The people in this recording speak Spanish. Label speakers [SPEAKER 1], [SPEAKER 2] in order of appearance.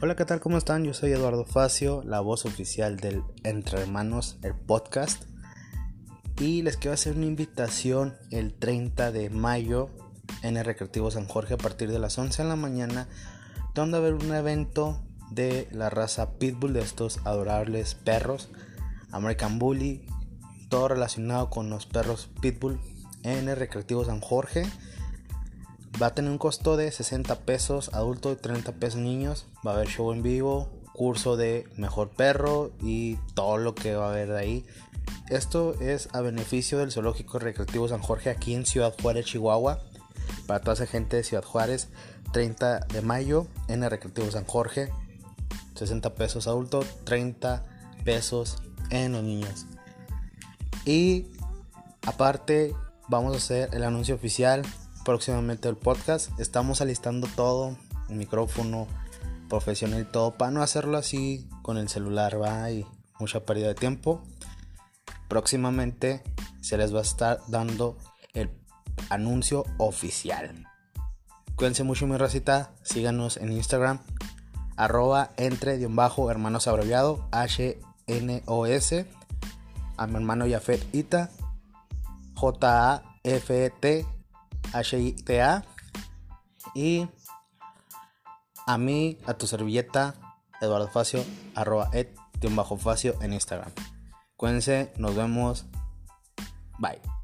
[SPEAKER 1] Hola, ¿qué tal? ¿Cómo están? Yo soy Eduardo Facio, la voz oficial del Entre Hermanos, el podcast. Y les quiero hacer una invitación el 30 de mayo en el Recreativo San Jorge a partir de las 11 de la mañana, donde va a haber un evento de la raza Pitbull, de estos adorables perros, American Bully, todo relacionado con los perros Pitbull en el Recreativo San Jorge. Va a tener un costo de 60 pesos adulto y 30 pesos niños. Va a haber show en vivo, curso de mejor perro y todo lo que va a haber ahí. Esto es a beneficio del Zoológico Recreativo San Jorge aquí en Ciudad Juárez, Chihuahua. Para toda esa gente de Ciudad Juárez, 30 de mayo en el Recreativo San Jorge. 60 pesos adulto, 30 pesos en los niños. Y aparte, vamos a hacer el anuncio oficial próximamente el podcast. Estamos alistando todo, el micrófono profesional todo, para no hacerlo así con el celular, va y mucha pérdida de tiempo. Próximamente se les va a estar dando el anuncio oficial. Cuídense mucho mi racita, síganos en Instagram, arroba entre bajo H-N-O-S, a mi hermano Yafet Ita, J-A-F-E-T, H-I-T-A. Y a mí, a tu servilleta, Eduardo Facio, arroba et, bajo Facio en Instagram. Cuídense, nos vemos. Bye.